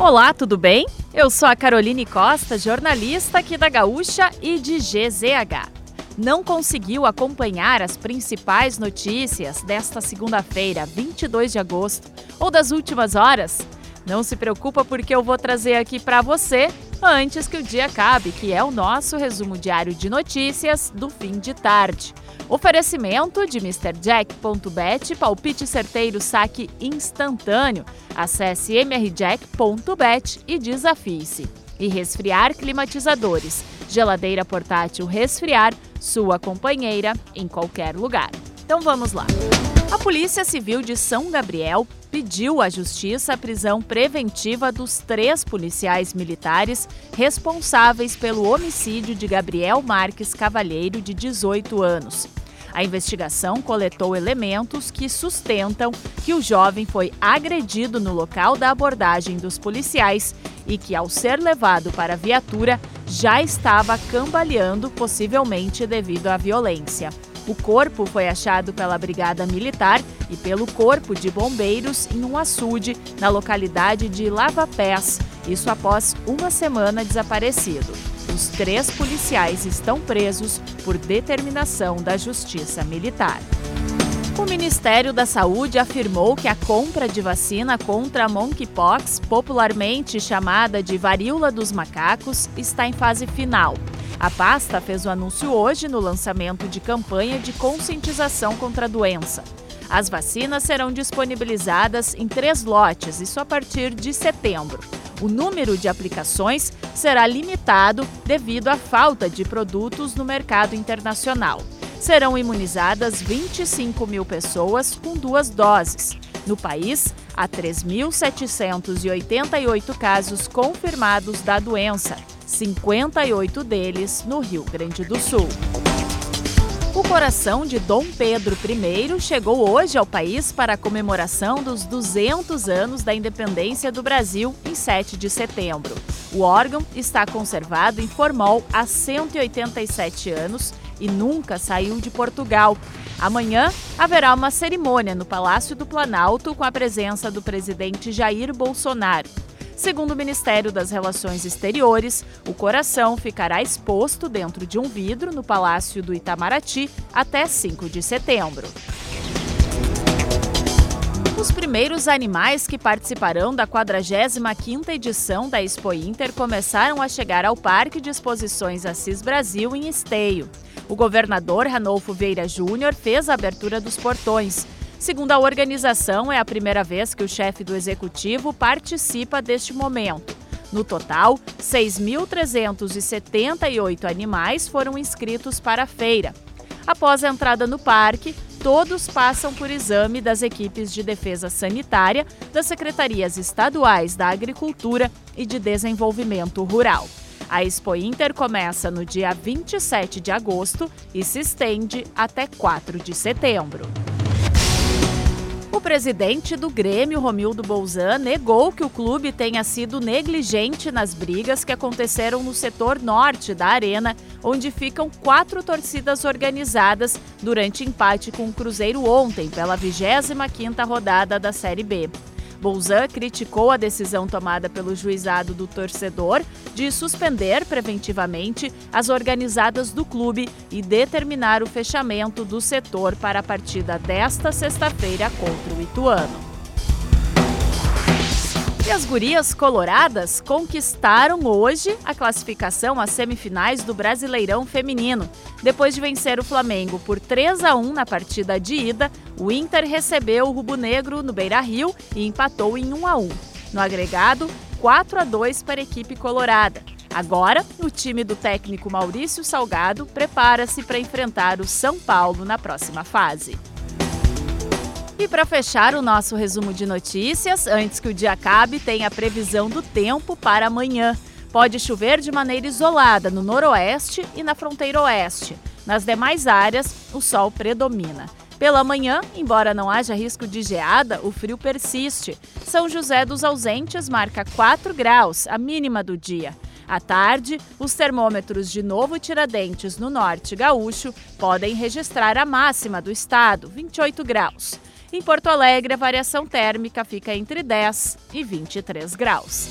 Olá, tudo bem? Eu sou a Caroline Costa, jornalista aqui da Gaúcha e de GZH. Não conseguiu acompanhar as principais notícias desta segunda-feira, 22 de agosto, ou das últimas horas? Não se preocupa porque eu vou trazer aqui para você antes que o dia acabe, que é o nosso resumo diário de notícias do fim de tarde. Oferecimento de MrJack.bet, palpite certeiro, saque instantâneo. Acesse mrjack.bet e desafie-se. E resfriar climatizadores. Geladeira portátil resfriar, sua companheira em qualquer lugar. Então vamos lá. A Polícia Civil de São Gabriel pediu à Justiça a prisão preventiva dos três policiais militares responsáveis pelo homicídio de Gabriel Marques Cavalheiro, de 18 anos. A investigação coletou elementos que sustentam que o jovem foi agredido no local da abordagem dos policiais e que, ao ser levado para a viatura, já estava cambaleando, possivelmente devido à violência. O corpo foi achado pela Brigada Militar e pelo Corpo de Bombeiros em um açude na localidade de Lava Pés, isso após uma semana desaparecido. Os três policiais estão presos por determinação da Justiça Militar. O Ministério da Saúde afirmou que a compra de vacina contra a monkeypox, popularmente chamada de varíola dos macacos, está em fase final. A pasta fez o anúncio hoje no lançamento de campanha de conscientização contra a doença. As vacinas serão disponibilizadas em três lotes, isso a partir de setembro. O número de aplicações será limitado devido à falta de produtos no mercado internacional. Serão imunizadas 25 mil pessoas com duas doses. No país, há 3.788 casos confirmados da doença, 58 deles no Rio Grande do Sul. O coração de Dom Pedro I chegou hoje ao país para a comemoração dos 200 anos da independência do Brasil, em 7 de setembro. O órgão está conservado em Formol há 187 anos e nunca saiu de Portugal. Amanhã haverá uma cerimônia no Palácio do Planalto com a presença do presidente Jair Bolsonaro. Segundo o Ministério das Relações Exteriores, o coração ficará exposto dentro de um vidro no Palácio do Itamaraty até 5 de setembro. Os primeiros animais que participarão da 45ª edição da Expo Inter começaram a chegar ao Parque de Exposições Assis Brasil em Esteio. O governador Ranolfo Vieira Júnior fez a abertura dos portões. Segundo a organização, é a primeira vez que o chefe do executivo participa deste momento. No total, 6.378 animais foram inscritos para a feira. Após a entrada no parque, todos passam por exame das equipes de defesa sanitária das secretarias estaduais da Agricultura e de Desenvolvimento Rural. A Expo Inter começa no dia 27 de agosto e se estende até 4 de setembro. O presidente do Grêmio, Romildo Bolzan, negou que o clube tenha sido negligente nas brigas que aconteceram no setor norte da arena, onde ficam quatro torcidas organizadas durante empate com o Cruzeiro ontem pela 25ª rodada da Série B. Bolzan criticou a decisão tomada pelo juizado do torcedor de suspender preventivamente as organizadas do clube e determinar o fechamento do setor para a partida desta sexta-feira contra o Ituano. E as gurias coloradas conquistaram hoje a classificação às semifinais do Brasileirão Feminino. Depois de vencer o Flamengo por 3 a 1 na partida de ida, o Inter recebeu o Rubo Negro no Beira-Rio e empatou em 1 a 1. No agregado, 4 a 2 para a equipe colorada. Agora, o time do técnico Maurício Salgado prepara-se para enfrentar o São Paulo na próxima fase. E para fechar o nosso resumo de notícias, antes que o dia acabe, tem a previsão do tempo para amanhã. Pode chover de maneira isolada no noroeste e na fronteira oeste. Nas demais áreas, o sol predomina. Pela manhã, embora não haja risco de geada, o frio persiste. São José dos Ausentes marca 4 graus, a mínima do dia. À tarde, os termômetros de Novo Tiradentes, no norte gaúcho, podem registrar a máxima do estado, 28 graus. Em Porto Alegre, a variação térmica fica entre 10 e 23 graus.